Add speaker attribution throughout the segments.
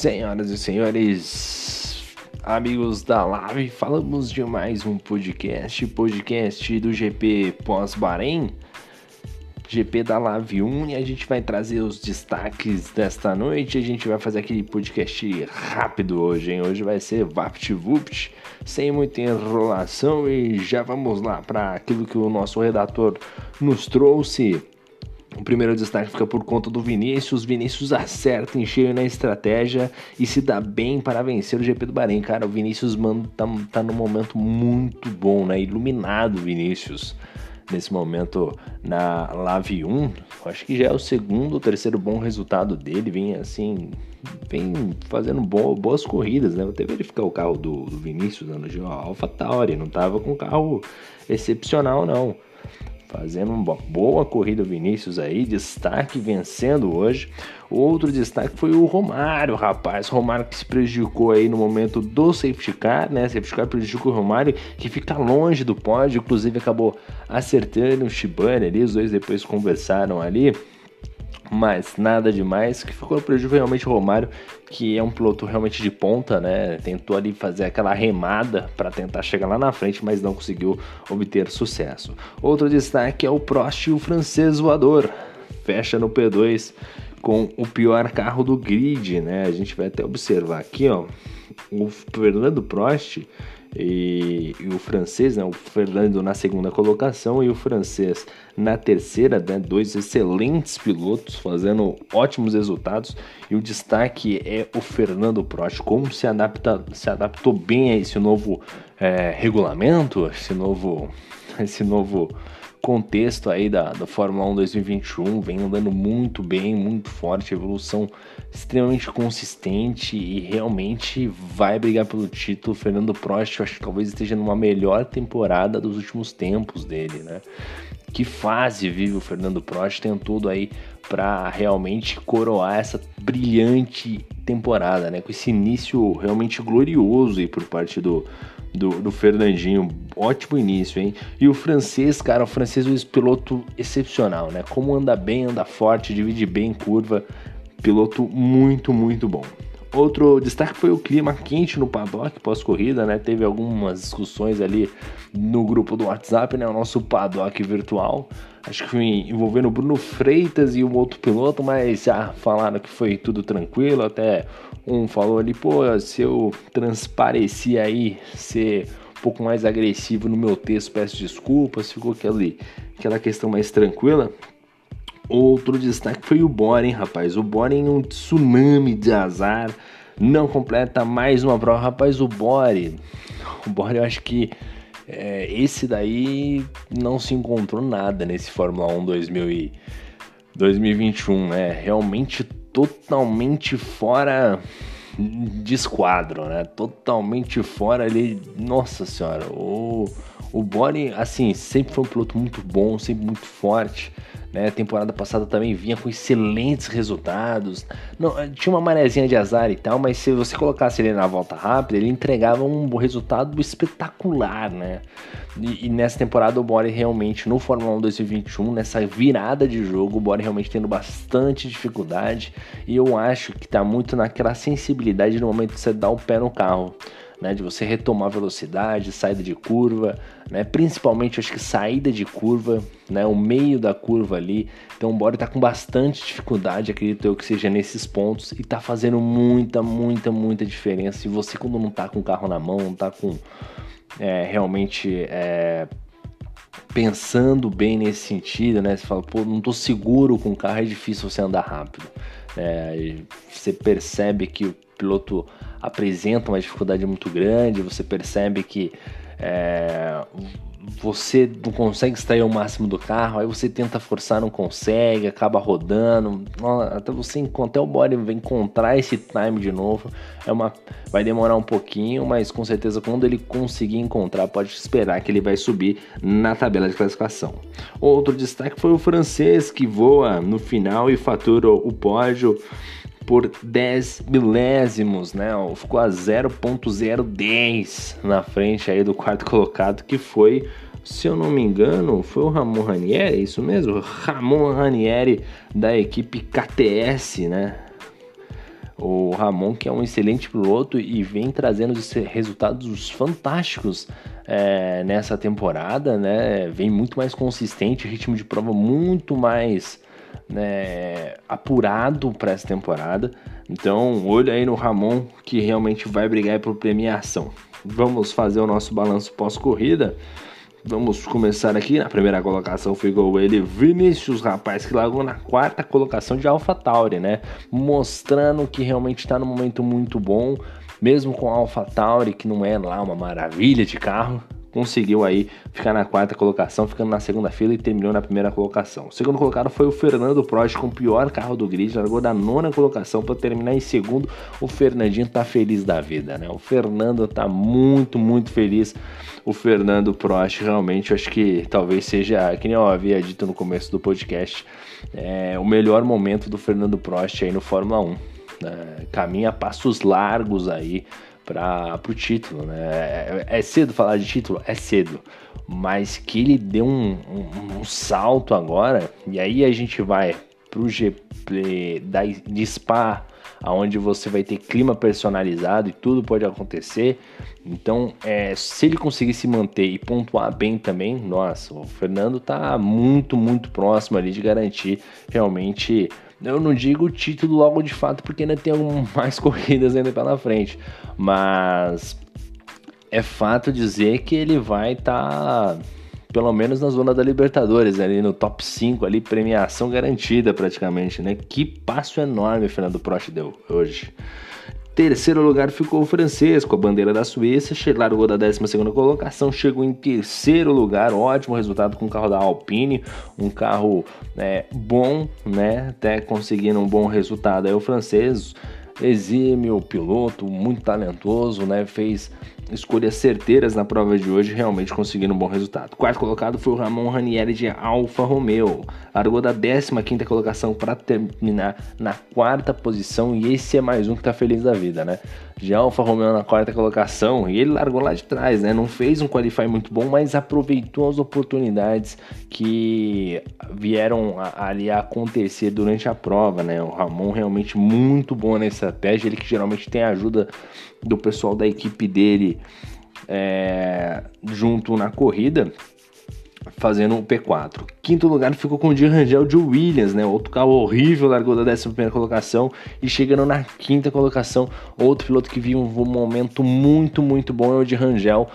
Speaker 1: Senhoras e senhores, amigos da live, falamos de mais um podcast, podcast do GP pós-Bahrein, GP da Live 1, e a gente vai trazer os destaques desta noite, a gente vai fazer aquele podcast rápido hoje, hein? Hoje vai ser VaptVupt, sem muita enrolação, e já vamos lá para aquilo que o nosso redator nos trouxe. O primeiro destaque fica por conta do Vinícius. Vinícius acerta em cheio na estratégia e se dá bem para vencer o GP do Bahrein. Cara, o Vinícius mano, tá, tá num momento muito bom, né? Iluminado Vinícius. Nesse momento na Lave 1, acho que já é o segundo ou terceiro bom resultado dele. Vem assim, vem fazendo boas corridas, né? Vou até verificar o carro do, do Vinícius né? no Alpha Tauri, não tava com carro excepcional, não fazendo uma boa corrida Vinícius aí, destaque vencendo hoje. Outro destaque foi o Romário, rapaz. Romário que se prejudicou aí no momento do safety car, né? Safety car prejudicou o Romário, que fica longe do pódio, inclusive acabou acertando o Shibane ali. Os dois depois conversaram ali mas nada demais. Que ficou no prejuízo realmente o Romário, que é um piloto realmente de ponta, né? Tentou ali fazer aquela remada para tentar chegar lá na frente, mas não conseguiu obter sucesso. Outro destaque é o Prost o francês voador. Fecha no P2 com o pior carro do grid, né? A gente vai até observar aqui, ó, o Fernando Prost e, e, o francês, né, o Fernando na segunda colocação e o francês na terceira, né, dois excelentes pilotos fazendo ótimos resultados. E o destaque é o Fernando Prost, como se, adapta, se adaptou bem a esse novo é, regulamento, esse novo, esse novo contexto aí da, da Fórmula 1 2021, vem andando muito bem, muito forte, evolução extremamente consistente e realmente vai brigar pelo título. Fernando Prost, eu acho que talvez esteja numa melhor temporada dos últimos tempos dele, né? Que fase vive o Fernando Prost, tem tudo aí para realmente coroar essa brilhante temporada, né? Com esse início realmente glorioso aí por parte do, do, do Fernandinho. Ótimo início, hein? E o francês, cara, o francês é um piloto excepcional, né? Como anda bem, anda forte, divide bem curva. Piloto muito, muito bom. Outro destaque foi o clima quente no paddock pós-corrida, né? Teve algumas discussões ali no grupo do WhatsApp, né? O nosso paddock virtual. Acho que foi envolvendo o Bruno Freitas e um outro piloto, mas já falaram que foi tudo tranquilo. Até um falou ali, pô, se eu transpareci aí ser um pouco mais agressivo no meu texto, peço desculpas. Ficou aquele, aquela questão mais tranquila. Outro destaque foi o Boren, rapaz. O Boren um tsunami de azar. Não completa mais uma prova. Rapaz, o Bore. O Bore eu acho que é, esse daí não se encontrou nada nesse Fórmula 1 2000 e 2021, né? Realmente totalmente fora de esquadro, né? Totalmente fora ali. Nossa senhora, o, o Bore, assim, sempre foi um piloto muito bom, sempre muito forte. Né? Temporada passada também vinha com excelentes resultados. Não, eh, tinha uma marezinha de azar e tal, mas se você colocasse ele na volta rápida, ele entregava um resultado espetacular, né? E, e nessa temporada o Bore realmente, no Fórmula 1 2021, nessa virada de jogo, o Bore realmente tendo bastante dificuldade. E eu acho que tá muito naquela sensibilidade no momento de você dar o pé no carro né, de você retomar velocidade, saída de curva, né, principalmente acho que saída de curva, né, o meio da curva ali. Então o está com bastante dificuldade, acredito eu que seja nesses pontos e está fazendo muita, muita, muita diferença. E você quando não está com o carro na mão, não está com é, realmente é, pensando bem nesse sentido, né? Você fala, pô, não tô seguro com o carro, é difícil você andar rápido. É, você percebe que o piloto apresenta uma dificuldade muito grande, você percebe que é, você não consegue extrair o máximo do carro, aí você tenta forçar, não consegue, acaba rodando, até você encontrar o body encontrar esse time de novo, é uma, vai demorar um pouquinho, mas com certeza quando ele conseguir encontrar, pode esperar que ele vai subir na tabela de classificação. Outro destaque foi o francês que voa no final e fatura o pódio por 10 milésimos, né? Ficou a 0.010 na frente aí do quarto colocado, que foi, se eu não me engano, foi o Ramon Ranieri, é isso mesmo? Ramon Ranieri da equipe KTS, né? O Ramon, que é um excelente piloto e vem trazendo resultados fantásticos é, nessa temporada, né? Vem muito mais consistente, ritmo de prova muito mais né, apurado para essa temporada. Então, olho aí no Ramon, que realmente vai brigar por premiação. Vamos fazer o nosso balanço pós-corrida. Vamos começar aqui. Na primeira colocação ficou ele, Vinícius, rapaz, que largou na quarta colocação de AlphaTauri, né? Mostrando que realmente está num momento muito bom, mesmo com a AlphaTauri, que não é lá uma maravilha de carro, conseguiu aí ficar na quarta colocação, ficando na segunda fila e terminou na primeira colocação. O segundo colocado foi o Fernando Prost com o pior carro do grid, largou da nona colocação para terminar em segundo. O Fernandinho tá feliz da vida, né? O Fernando tá muito, muito feliz. O Fernando Prost realmente, eu acho que talvez seja, que nem eu havia dito no começo do podcast, é, o melhor momento do Fernando Prost aí no Fórmula 1. Né? Caminha passos largos aí para o título, né? É, é, cedo falar de título? É cedo. Mas que ele deu um, um, um salto agora, e aí a gente vai pro GP da, de Spa, onde você vai ter clima personalizado e tudo pode acontecer. Então, é, se ele conseguir se manter e pontuar bem também, nossa, o Fernando tá muito, muito próximo ali de garantir realmente eu não digo título logo de fato, porque ainda tem mais corridas ainda pela frente. Mas é fato dizer que ele vai estar, tá, pelo menos na zona da Libertadores, ali no top 5, ali, premiação garantida praticamente, né? Que passo enorme o Fernando Prost deu hoje. Terceiro lugar ficou o francês, com a bandeira da Suíça, largou da 12 colocação, chegou em terceiro lugar, ótimo resultado com o carro da Alpine, um carro né, bom, né, até conseguindo um bom resultado. Aí o francês, exímio piloto, muito talentoso, né, fez escolhas certeiras na prova de hoje, realmente conseguindo um bom resultado. Quarto colocado foi o Ramon Ranieri de Alfa Romeo. Largou da 15 colocação para terminar na quarta posição e esse é mais um que está feliz da vida, né? De Alfa Romeo na quarta colocação e ele largou lá de trás, né? Não fez um qualify muito bom, mas aproveitou as oportunidades que vieram ali a acontecer durante a prova, né? O Ramon realmente muito bom na estratégia, ele que geralmente tem a ajuda do pessoal da equipe dele é, junto na corrida fazendo o P4. Quinto lugar ficou com o de Rangel de Williams, né? Outro carro horrível, largou da 11 colocação e chegando na quinta colocação, outro piloto que viu um momento muito, muito bom é o de Rangel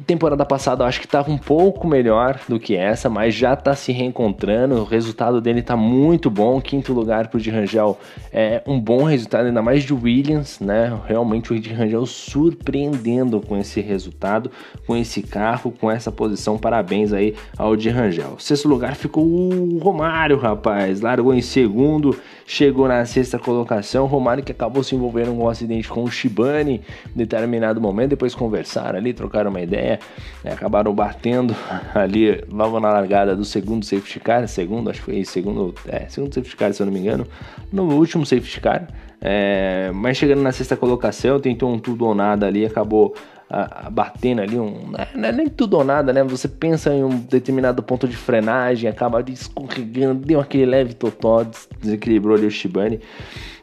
Speaker 1: temporada passada acho que estava um pouco melhor do que essa, mas já está se reencontrando. O resultado dele está muito bom. Quinto lugar para o de Rangel é um bom resultado, ainda mais de Williams, né? Realmente o de Rangel surpreendendo com esse resultado, com esse carro, com essa posição. Parabéns aí ao de Rangel. Sexto lugar ficou o Romário, rapaz. Largou em segundo, chegou na sexta colocação. Romário que acabou se envolvendo com um acidente com o Shibane em determinado momento. Depois conversaram ali, trocaram uma ideia né, acabaram batendo ali logo na largada do segundo safety car, segundo, acho que foi segundo, é, segundo safety car, se eu não me engano, no último safety car, é, mas chegando na sexta colocação, tentou um tudo ou nada ali, acabou a, batendo ali um. Não é nem tudo ou nada, né? Você pensa em um determinado ponto de frenagem, acaba escorregando, deu aquele leve totó, desequilibrou ali o Shibane.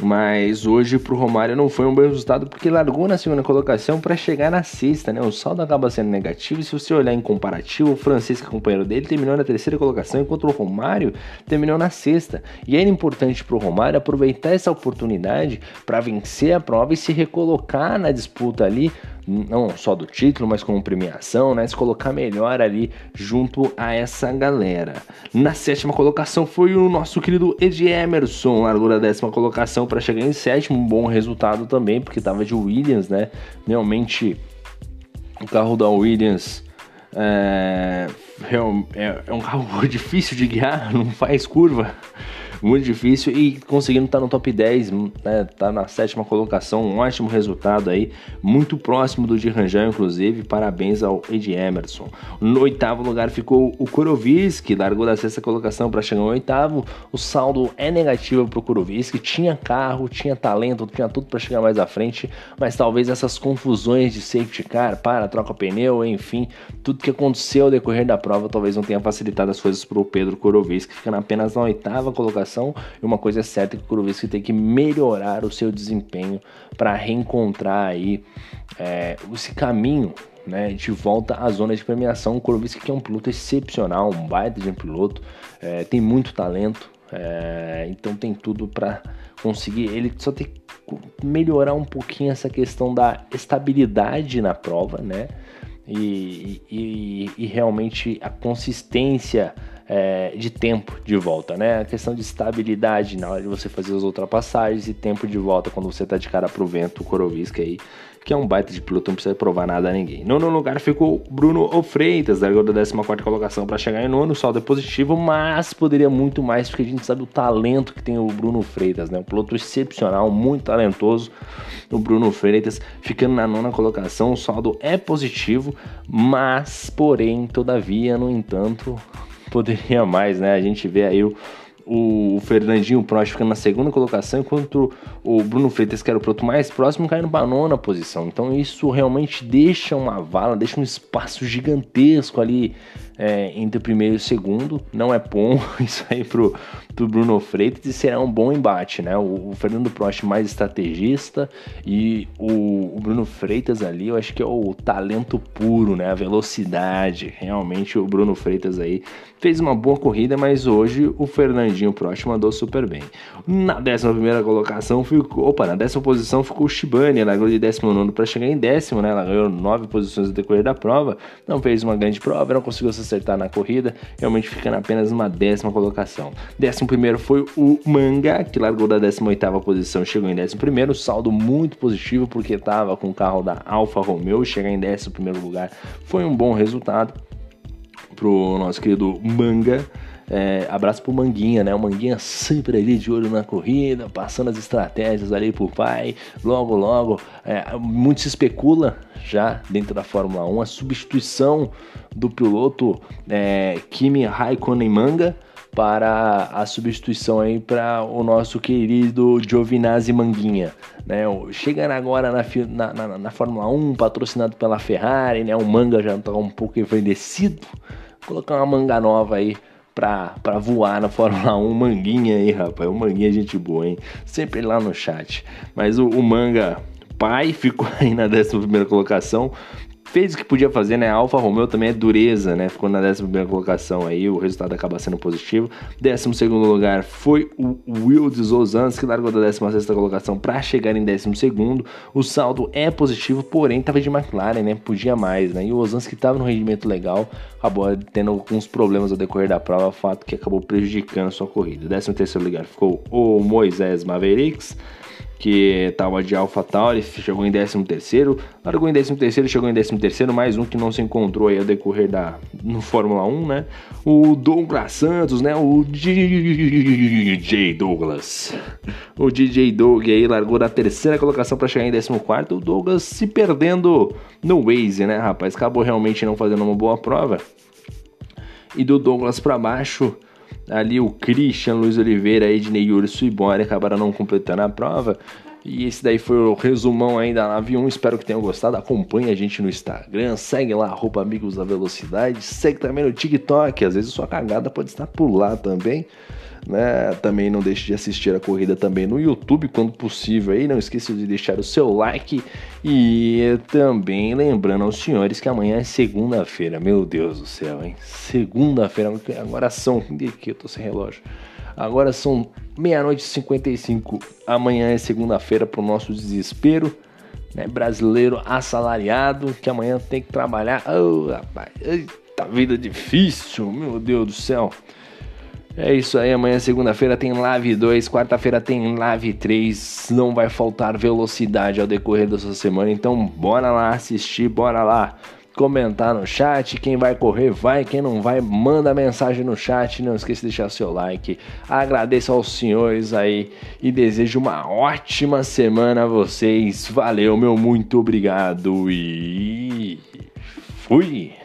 Speaker 1: Mas hoje pro Romário não foi um bom resultado porque largou na segunda colocação para chegar na sexta, né? O saldo acaba sendo negativo e se você olhar em comparativo, o Francisco, que é companheiro dele, terminou na terceira colocação enquanto o Romário terminou na sexta. E era importante pro Romário aproveitar essa oportunidade para vencer a prova e se recolocar na disputa ali não só do título, mas como premiação, né? Se colocar melhor ali junto a essa galera. Na sétima colocação foi o nosso querido Ed Emerson, largou da décima colocação para chegar em sétimo, um bom resultado também, porque tava de Williams, né? Realmente o carro da Williams é, é, é um carro difícil de guiar, não faz curva muito difícil e conseguindo estar tá no top 10, né, tá na sétima colocação, um ótimo resultado aí, muito próximo do de Rangel, inclusive, parabéns ao Ed Emerson. No oitavo lugar ficou o Kuroviski, largou da sexta colocação para chegar no oitavo, o saldo é negativo para o Kuroviski, tinha carro, tinha talento, tinha tudo para chegar mais à frente, mas talvez essas confusões de safety car, para, troca pneu, enfim, tudo que aconteceu ao decorrer da prova talvez não tenha facilitado as coisas para o Pedro Kuroviski, ficando apenas na oitava colocação E uma coisa é certa que o Kurovski tem que melhorar o seu desempenho para reencontrar aí é, esse caminho né, de volta à zona de premiação. O Kurovski que é um piloto excepcional, um baita de um piloto, é, tem muito talento, é, então tem tudo para conseguir. Ele só tem que melhorar um pouquinho essa questão da estabilidade na prova, né? E, e, e realmente a consistência é, de tempo de volta, né? A questão de estabilidade na hora de você fazer as ultrapassagens e tempo de volta quando você tá de cara pro vento, o Korovisk aí que é um baita de piloto, não precisa provar nada a ninguém. Nono lugar ficou Bruno Freitas, largou da 14 colocação para chegar em nono, o saldo é positivo, mas poderia muito mais, porque a gente sabe o talento que tem o Bruno Freitas, né? Um piloto excepcional, muito talentoso, o Bruno Freitas, ficando na nona colocação, o saldo é positivo, mas, porém, todavia, no entanto, poderia mais, né? A gente vê aí o o Fernandinho Prost ficando na segunda colocação, enquanto o Bruno Freitas, que era o piloto mais próximo, caindo para a nona posição. Então isso realmente deixa uma vala, deixa um espaço gigantesco ali é, entre o primeiro e o segundo. Não é bom isso aí pro, pro Bruno Freitas e será um bom embate, né? O, o Fernando Prost mais estrategista e o, o, Bruno Freitas ali, eu acho que é o talento puro, né? A velocidade. Realmente o Bruno Freitas aí fez uma boa corrida, mas hoje o Fernandinho Prost mandou super bem. Na 11 primeira colocação ficou, opa, na décima posição ficou o Shibane, ela ganhou de 19 para chegar em décimo, né? Ela ganhou nove posições no decorrer da prova, não fez uma grande prova, não conseguiu se acertar na corrida, realmente ficando apenas uma décima colocação. Décimo primeiro foi o Manga, que largou da 18ª posição, chegou em décimo primeiro, saldo muito positivo porque estava com o carro da Alfa Romeo, chegar em décimo primeiro lugar foi um bom resultado pro nosso querido Manga. É, abraço pro Manguinha, né? O Manguinha sempre ali de olho na corrida, passando as estratégias ali pro pai. Logo, logo, é, muito se especula já dentro da Fórmula 1 a substituição do piloto é, Kimi Raikkonen Manga para a substituição aí para o nosso querido Giovinazzi Manguinha, né? Chegando agora na, na, na, Fórmula 1, patrocinado pela Ferrari, né? O manga já está um pouco envelhecido, colocar uma manga nova aí pra, pra voar na Fórmula 1. Manguinha aí, rapaz. O Manguinha é gente boa, hein? Sempre lá no chat. Mas o, o Manga pai ficou aí na 11 colocação fez o que podia fazer, né? A Alfa Romeo também é dureza, né? Ficou na 11 colocação aí, o resultado acaba sendo positivo. 12 lugar foi o Wildes Ozans, que largou da 16 colocação para chegar em 12. O saldo é positivo, porém estava de McLaren, né? Podia mais, né? E o Ozans, que estava no rendimento legal, acabou tendo alguns problemas ao decorrer da prova, fato que acabou prejudicando sua corrida. 13 lugar ficou o Moisés Mavericks que tava de AlphaTauri, chegou em 13º, largou em 13º, chegou em 13º, mais um que não se encontrou aí ao decorrer da no Fórmula 1, né? O Douglas Santos, né? O DJ Douglas. O DJ Doug aí largou da terceira colocação para chegar em 14º, o Douglas se perdendo no Waze, né, rapaz? Acabou realmente não fazendo uma boa prova. E do Douglas para baixo, ali o Christian, Luiz Oliveira, Ednei Urso e Bora acabaram não completando a prova. E esse daí foi o resumão aí da Nave 1. Espero que tenham gostado. Acompanhe a gente no Instagram, segue lá, arroba Amigos da Velocidade, segue também no TikTok. Às vezes sua cagada pode estar por lá também. Né? Também não deixe de assistir a corrida também no YouTube quando possível aí. Não esqueça de deixar o seu like e também lembrando aos senhores que amanhã é segunda-feira. Meu Deus do céu, hein? Segunda-feira, agora são. Aqui eu tô sem relógio. Agora são meia-noite e 55. Amanhã é segunda-feira para o nosso desespero. Né? Brasileiro assalariado que amanhã tem que trabalhar. Oh, rapaz, eita vida difícil, meu Deus do céu. É isso aí, amanhã segunda-feira tem Live 2, quarta-feira tem Live 3. Não vai faltar velocidade ao decorrer dessa semana, então bora lá assistir, bora lá comentar no chat. Quem vai correr, vai. Quem não vai, manda mensagem no chat. Não esqueça de deixar seu like. Agradeço aos senhores aí e desejo uma ótima semana a vocês. Valeu, meu muito obrigado e fui.